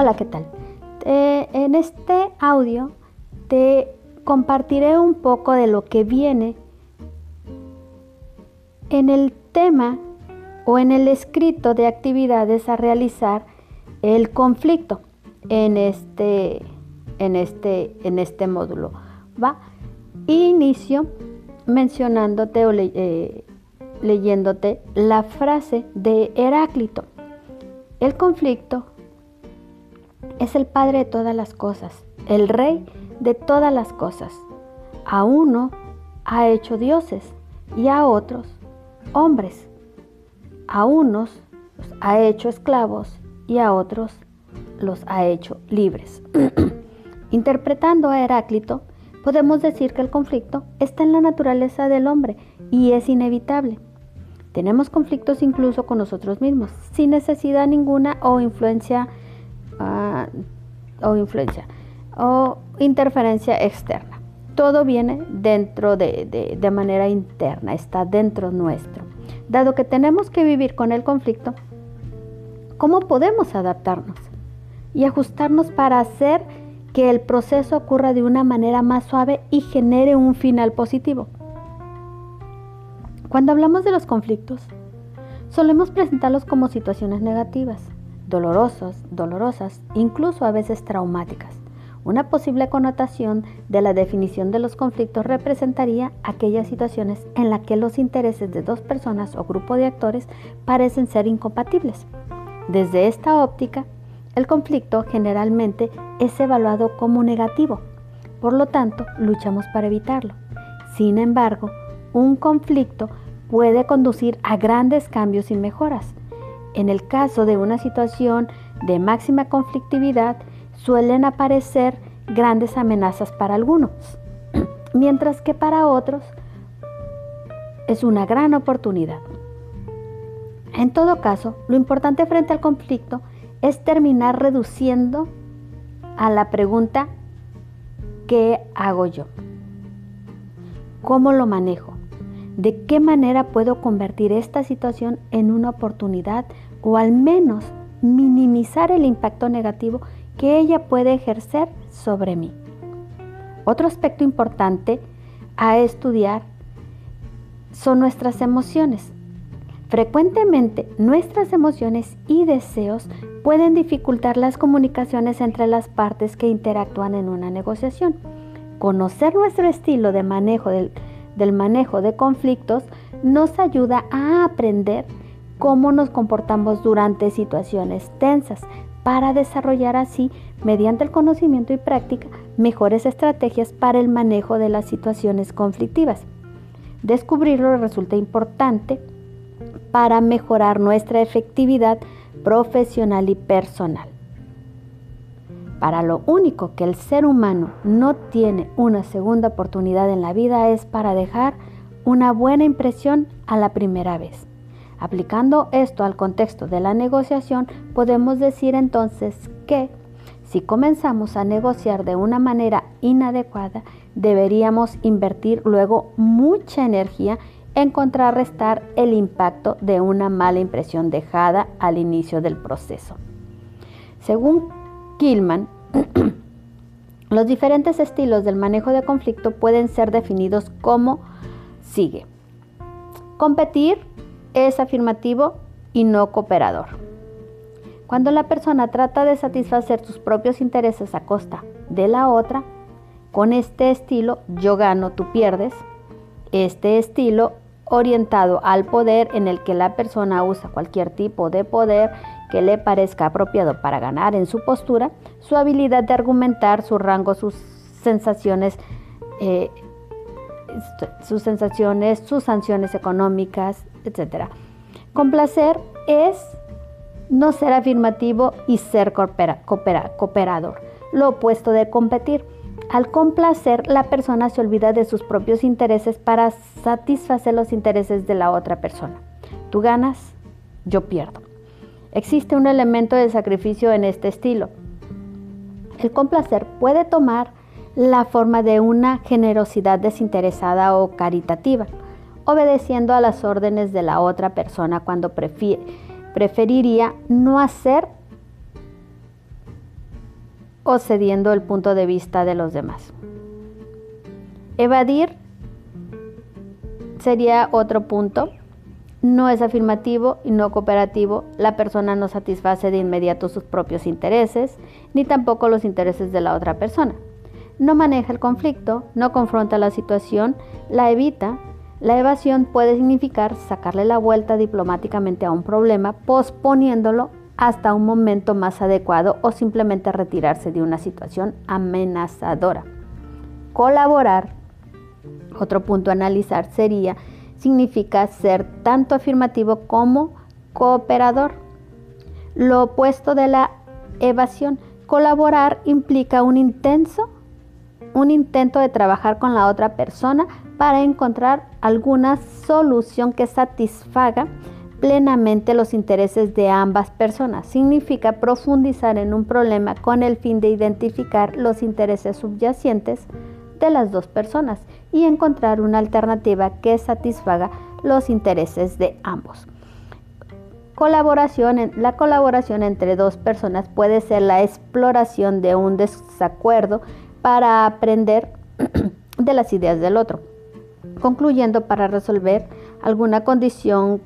Hola, ¿qué tal? en este audio te compartiré un poco de lo que viene en el tema o en el escrito de actividades a realizar el conflicto en este, en este, en este módulo. ¿va? Inicio mencionándote o eh, leyéndote la frase de Heráclito. El conflicto es el padre de todas las cosas, el rey de todas las cosas. A uno ha hecho dioses y a otros hombres. A unos los ha hecho esclavos y a otros los ha hecho libres. Interpretando a Heráclito, podemos decir que el conflicto está en la naturaleza del hombre y es inevitable. Tenemos conflictos incluso con nosotros mismos, sin necesidad ninguna o influencia ah, o influencia o interferencia externa. Todo viene dentro de, de manera interna, está dentro nuestro. Dado que tenemos que vivir con el conflicto, ¿cómo podemos adaptarnos y ajustarnos para hacer que el proceso ocurra de una manera más suave y genere un final positivo? Cuando hablamos de los conflictos, solemos presentarlos como situaciones negativas, dolorosas, dolorosas, incluso a veces traumáticas. Una posible connotación de la definición de los conflictos representaría aquellas situaciones en las que los intereses de dos personas o grupo de actores parecen ser incompatibles. Desde esta óptica, el conflicto generalmente es evaluado como negativo, por lo tanto, luchamos para evitarlo. Sin embargo, un conflicto puede conducir a grandes cambios y mejoras. En el caso de una situación de máxima conflictividad, suelen aparecer grandes amenazas para algunos, mientras que para otros es una gran oportunidad. En todo caso, lo importante frente al conflicto es terminar reduciendo a la pregunta ¿qué hago yo? ¿Cómo lo manejo? ¿De qué manera puedo convertir esta situación en una oportunidad o al menos minimizar el impacto negativo que ella puede ejercer sobre mí. Otro aspecto importante a estudiar son nuestras emociones. Frecuentemente nuestras emociones y deseos pueden dificultar las comunicaciones entre las partes que interactúan en una negociación. Conocer nuestro estilo de manejo del, del manejo de conflictos nos ayuda a aprender cómo nos comportamos durante situaciones tensas, para desarrollar así, mediante el conocimiento y práctica, mejores estrategias para el manejo de las situaciones conflictivas. Descubrirlo resulta importante para mejorar nuestra efectividad profesional y personal. Para lo único que el ser humano no tiene una segunda oportunidad en la vida es para dejar una buena impresión a la primera vez. Aplicando esto al contexto de la negociación, podemos decir entonces que si comenzamos a negociar de una manera inadecuada, deberíamos invertir luego mucha energía en contrarrestar el impacto de una mala impresión dejada al inicio del proceso. Según Killman, los diferentes estilos del manejo de conflicto pueden ser definidos como sigue. Competir es afirmativo y no cooperador. Cuando la persona trata de satisfacer sus propios intereses a costa de la otra, con este estilo yo gano, tú pierdes, este estilo orientado al poder en el que la persona usa cualquier tipo de poder que le parezca apropiado para ganar en su postura, su habilidad de argumentar, su rango, sus sensaciones, eh, sus sensaciones, sus sanciones económicas, etc. Complacer es no ser afirmativo y ser cooperador, lo opuesto de competir. Al complacer, la persona se olvida de sus propios intereses para satisfacer los intereses de la otra persona. Tú ganas, yo pierdo. Existe un elemento de sacrificio en este estilo. El complacer puede tomar la forma de una generosidad desinteresada o caritativa obedeciendo a las órdenes de la otra persona cuando preferiría no hacer o cediendo el punto de vista de los demás. Evadir sería otro punto. No es afirmativo y no cooperativo. La persona no satisface de inmediato sus propios intereses, ni tampoco los intereses de la otra persona. No maneja el conflicto, no confronta la situación, la evita. La evasión puede significar sacarle la vuelta diplomáticamente a un problema, posponiéndolo hasta un momento más adecuado o simplemente retirarse de una situación amenazadora. Colaborar otro punto a analizar sería, significa ser tanto afirmativo como cooperador. Lo opuesto de la evasión, colaborar implica un intenso, un intento de trabajar con la otra persona para encontrar alguna solución que satisfaga plenamente los intereses de ambas personas. Significa profundizar en un problema con el fin de identificar los intereses subyacentes de las dos personas y encontrar una alternativa que satisfaga los intereses de ambos. Colaboración, la colaboración entre dos personas puede ser la exploración de un desacuerdo para aprender de las ideas del otro, concluyendo para resolver alguna condición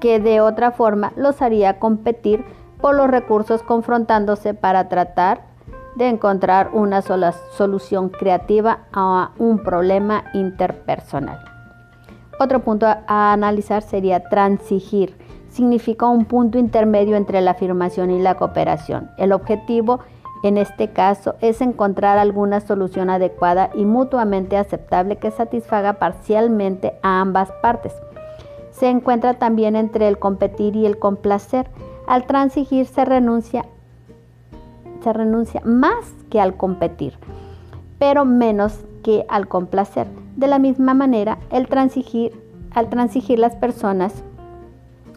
que de otra forma los haría competir por los recursos confrontándose para tratar de encontrar una sola solución creativa a un problema interpersonal. Otro punto a analizar sería transigir. Significa un punto intermedio entre la afirmación y la cooperación. El objetivo en este caso es encontrar alguna solución adecuada y mutuamente aceptable que satisfaga parcialmente a ambas partes. Se encuentra también entre el competir y el complacer. Al transigir se renuncia se renuncia más que al competir, pero menos que al complacer. De la misma manera, el transigir, al transigir las personas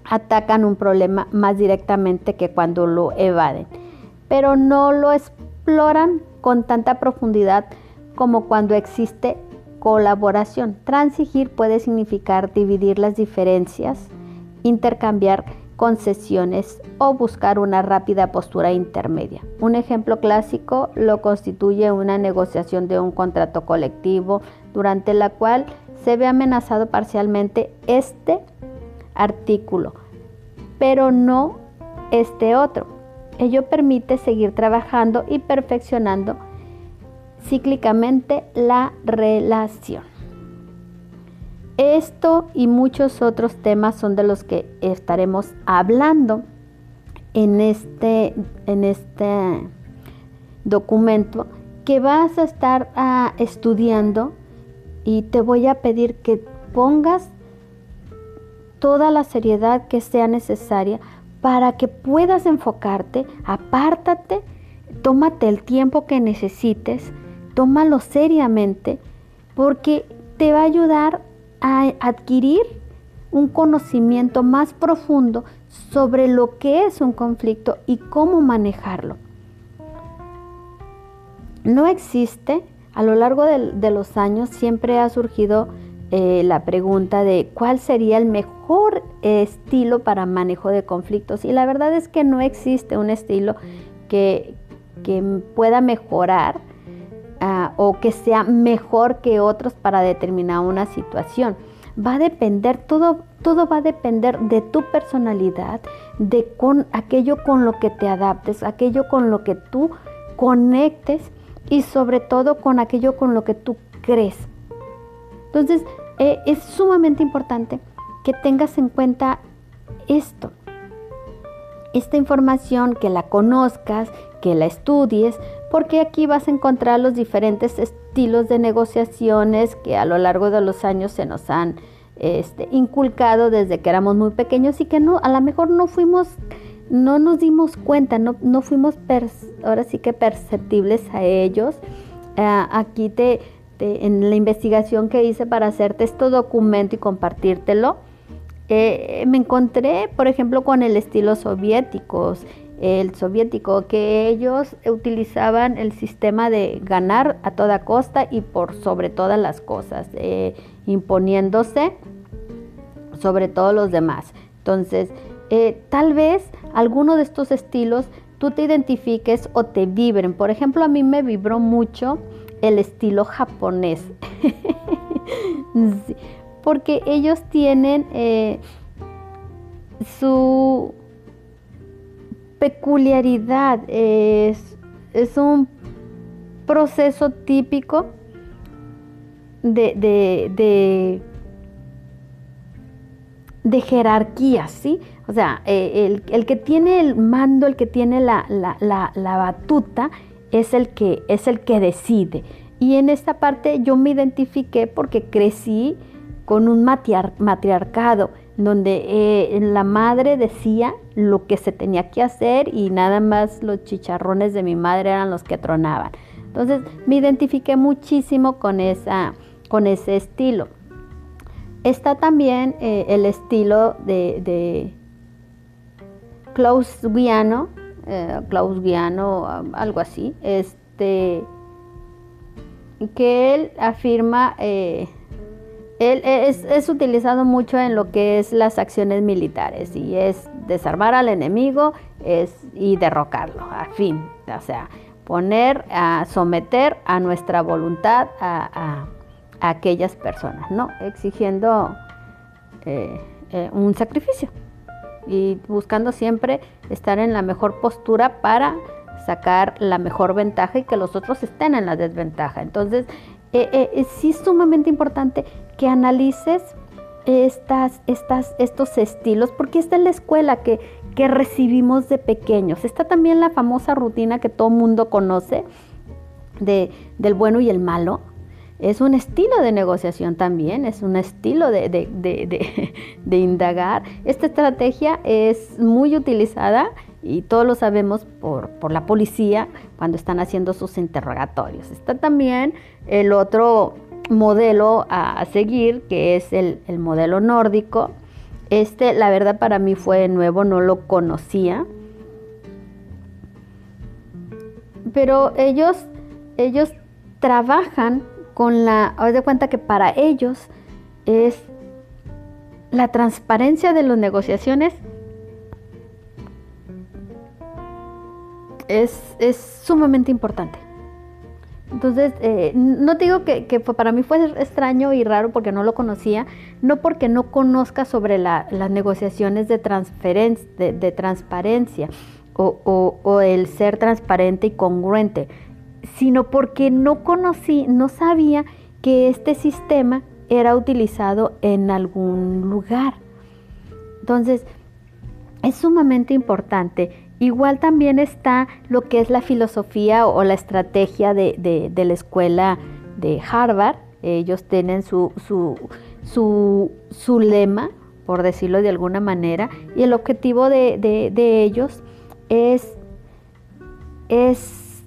atacan un problema más directamente que cuando lo evaden, pero no lo exploran con tanta profundidad como cuando existe colaboración. Transigir puede significar dividir las diferencias, intercambiar concesiones o buscar una rápida postura intermedia. Un ejemplo clásico lo constituye una negociación de un contrato colectivo durante la cual se ve amenazado parcialmente este artículo, pero no este otro. Ello permite seguir trabajando y perfeccionando cíclicamente la relación. Esto y muchos otros temas son de los que estaremos hablando en este, en este documento que vas a estar ah, estudiando y te voy a pedir que pongas toda la seriedad que sea necesaria para que puedas enfocarte, apártate, tómate el tiempo que necesites, tómalo seriamente, porque te va a ayudar adquirir un conocimiento más profundo sobre lo que es un conflicto y cómo manejarlo. No existe, a lo largo de, los años siempre ha surgido eh, la pregunta de cuál sería el mejor estilo para manejo de conflictos y la verdad es que no existe un estilo que, pueda mejorar ah, o que sea mejor que otros para determinar una situación va a depender, todo, todo va a depender de tu personalidad, de con aquello con lo que te adaptes, aquello con lo que tú conectes y sobre todo con aquello con lo que tú crees. Entonces, eh, es sumamente importante que tengas en cuenta esto. Esta información, que la conozcas, que la estudies, porque aquí vas a encontrar los diferentes estilos de negociaciones que a lo largo de los años se nos han este, inculcado desde que éramos muy pequeños y que no, a lo mejor no fuimos, no nos dimos cuenta, no, no fuimos ahora sí que perceptibles a ellos. Eh, aquí te, en la investigación que hice para hacerte este documento y compartírtelo, eh, me encontré, por ejemplo, con el estilo soviético el soviético, que ellos utilizaban el sistema de ganar a toda costa y por sobre todas las cosas, eh, imponiéndose sobre todos los demás. Entonces, eh, tal vez alguno de estos estilos tú te identifiques o te vibren. Por ejemplo, a mí me vibró mucho el estilo japonés. porque ellos tienen eh, su peculiaridad, es, es un proceso típico de, de, de, jerarquía, ¿sí? O sea, eh, el, que tiene el mando, el que tiene la, la, batuta, es el, que, es el que decide. Y en esta parte yo me identifiqué porque crecí con un matriarcado, donde eh, la madre decía lo que se tenía que hacer y nada más los chicharrones de mi madre eran los que tronaban. Entonces me identifiqué muchísimo con, esa, con ese estilo. Está también eh, el estilo de, Klaus Guiano, eh, Klaus Guiano, algo así, este, que él afirma, él es, utilizado mucho en lo que es las acciones militares y es desarmar al enemigo es, y derrocarlo, a fin, o sea, poner, a someter a nuestra voluntad a, aquellas personas, ¿no? Exigiendo eh, eh, un sacrificio y buscando siempre estar en la mejor postura para sacar la mejor ventaja y que los otros estén en la desventaja. Entonces, eh, sí es sumamente importante que analices estas, estas, estos estilos, porque esta es la escuela que, que recibimos de pequeños. Está también la famosa rutina que todo mundo conoce de, del bueno y el malo. Es un estilo de negociación también, es un estilo de, de, indagar. Esta estrategia es muy utilizada y todos lo sabemos por, por, la policía cuando están haciendo sus interrogatorios. Está también el otro modelo a, seguir, que es el, el modelo nórdico, este, la verdad, para mí fue nuevo, no lo conocía. Pero ellos, ellos trabajan con la, haz de cuenta que para ellos es la transparencia de las negociaciones es, es sumamente importante. Entonces, eh, no digo que, para mí fue extraño y raro porque no lo conocía, no porque no conozca sobre las negociaciones de, de, transparencia o, el ser transparente y congruente, sino porque no conocí, no sabía que este sistema era utilizado en algún lugar. Entonces, es sumamente importante Igual también está lo que es la filosofía o la estrategia de, la escuela de Harvard. Ellos tienen su, su, lema, por decirlo de alguna manera, y el objetivo de, ellos es, es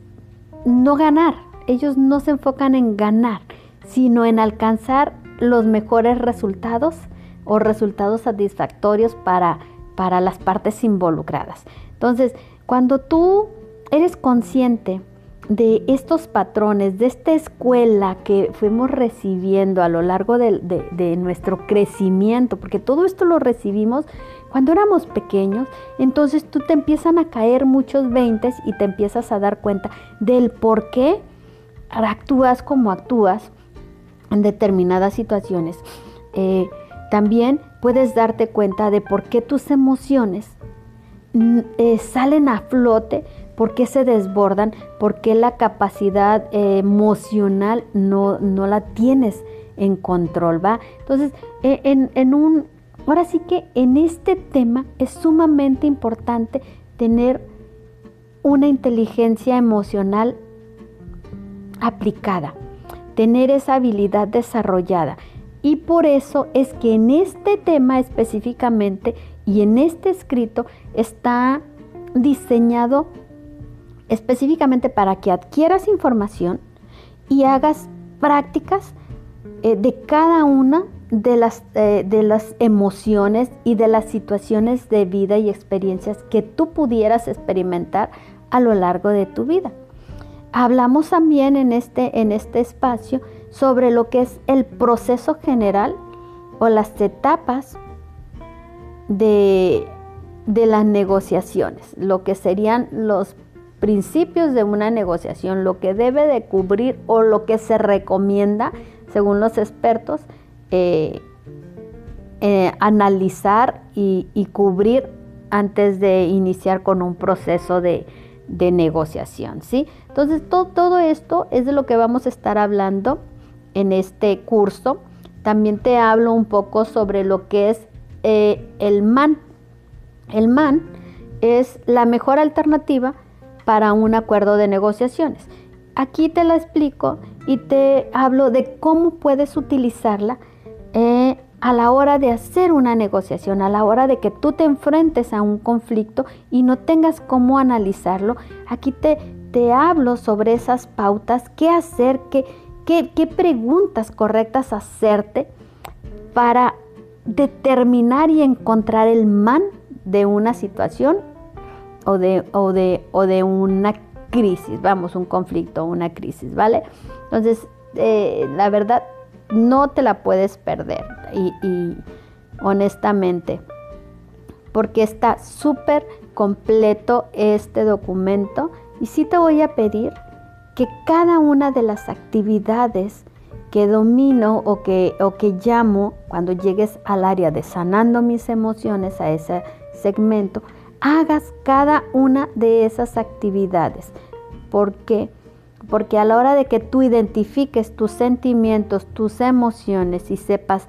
no ganar. Ellos no se enfocan en ganar, sino en alcanzar los mejores resultados o resultados satisfactorios para, para las partes involucradas. Entonces, cuando tú eres consciente de estos patrones, de esta escuela que fuimos recibiendo a lo largo de, nuestro crecimiento, porque todo esto lo recibimos cuando éramos pequeños, entonces tú te empiezan a caer muchos veintes y te empiezas a dar cuenta del por qué actúas como actúas en determinadas situaciones. Eh, también puedes darte cuenta de por qué tus emociones eh, salen a flote, por qué se desbordan, por qué la capacidad eh, emocional no, no, la tienes en control, ¿va? Entonces, eh, en, en un, ahora sí que en este tema es sumamente importante tener una inteligencia emocional aplicada, tener esa habilidad desarrollada. Y por eso es que en este tema específicamente y en este escrito está diseñado específicamente para que adquieras información y hagas prácticas eh, de cada una de las, eh, de las emociones y de las situaciones de vida y experiencias que tú pudieras experimentar a lo largo de tu vida. Hablamos también en este, en este espacio sobre lo que es el proceso general o las etapas de de las negociaciones, lo que serían los principios de una negociación, lo que debe de cubrir o lo que se recomienda, según los expertos, eh, eh, analizar y, cubrir antes de iniciar con un proceso de, negociación, ¿sí? Entonces, todo esto es de lo que vamos a estar hablando en este curso. También te hablo un poco sobre lo que es eh, el MAN. El MAN es la mejor alternativa para un acuerdo de negociaciones. Aquí te la explico y te hablo de cómo puedes utilizarla eh, a la hora de hacer una negociación, a la hora de que tú te enfrentes a un conflicto y no tengas cómo analizarlo. Aquí te, te hablo sobre esas pautas, qué hacer, qué, qué, preguntas correctas hacerte para determinar y encontrar el man de una situación o de, o de, o de una crisis, vamos, un conflicto, una crisis, ¿vale? Entonces, eh, la verdad, no te la puedes perder y, y honestamente, porque está súper completo este documento y sí te voy a pedir que cada una de las actividades que domino o que, o que llamo cuando llegues al área de sanando mis emociones, a ese segmento, hagas cada una de esas actividades. ¿Por qué? Porque a la hora de que tú identifiques tus sentimientos, tus emociones y sepas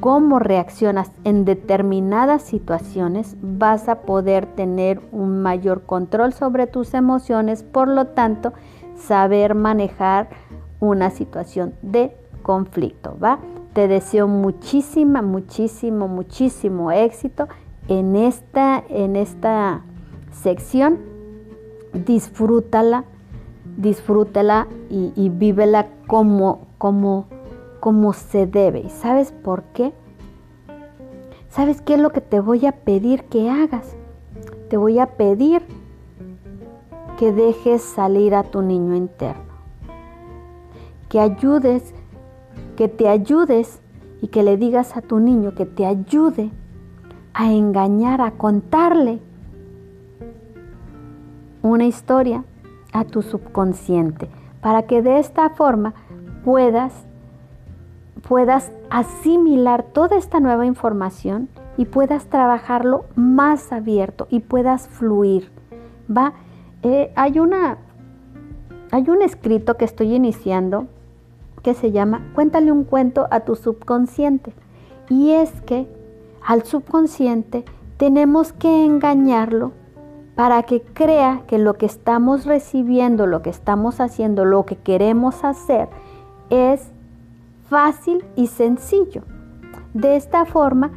cómo reaccionas en determinadas situaciones, vas a poder tener un mayor control sobre tus emociones, por lo tanto, saber manejar una situación de conflicto, ¿va? Te deseo muchísima, muchísimo, muchísimo éxito en esta, en esta sección. Disfrútala, disfrútala y, vívela como, como, como se debe. ¿Y sabes por qué? ¿Sabes qué es lo que te voy a pedir que hagas? Te voy a pedir que dejes salir a tu niño interno, que ayudes, que te ayudes y que le digas a tu niño que te ayude a engañar, a contarle una historia a tu subconsciente, para que de esta forma puedas puedas asimilar toda esta nueva información y puedas trabajarlo más abierto y puedas fluir. Va eh, hay, una, hay un escrito que estoy iniciando que se llama Cuéntale un cuento a tu subconsciente. Y es que al subconsciente tenemos que engañarlo para que crea que lo que estamos recibiendo, lo que estamos haciendo, lo que queremos hacer es fácil y sencillo. De esta forma,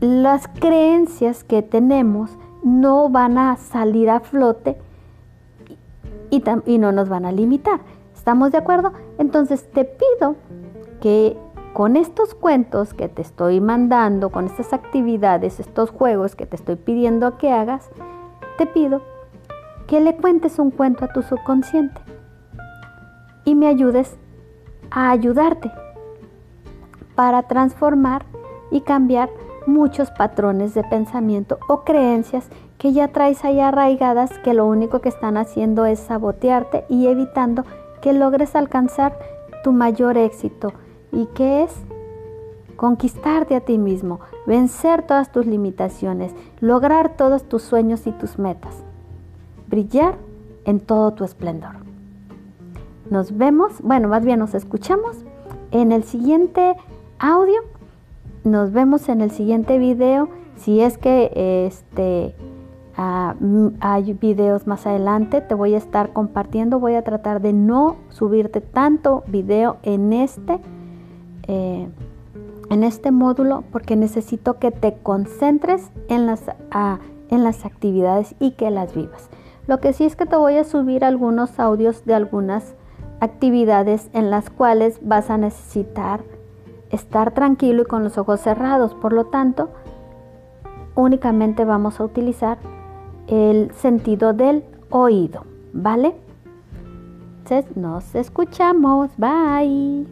las creencias que tenemos no van a salir a flote y, no nos van a limitar. ¿Estamos de acuerdo? Entonces te pido que con estos cuentos que te estoy mandando, con estas actividades, estos juegos que te estoy pidiendo que hagas, te pido que le cuentes un cuento a tu subconsciente y me ayudes a ayudarte para transformar y cambiar muchos patrones de pensamiento o creencias que ya traes ahí arraigadas que lo único que están haciendo es sabotearte y evitando que logres alcanzar tu mayor éxito y que es conquistarte a ti mismo, vencer todas tus limitaciones, lograr todos tus sueños y tus metas, brillar en todo tu esplendor. Nos vemos, bueno, más bien nos escuchamos en el siguiente audio. Nos vemos en el siguiente video. Si es que este Ah, hay videos más adelante, te voy a estar compartiendo. Voy a tratar de no subirte tanto video en este, eh, en este módulo porque necesito que te concentres en las, ah, en las actividades y que las vivas. Lo que sí es que te voy a subir algunos audios de algunas actividades en las cuales vas a necesitar estar tranquilo y con los ojos cerrados. Por lo tanto, únicamente vamos a utilizar el sentido del oído, ¿vale? Entonces nos escuchamos, bye.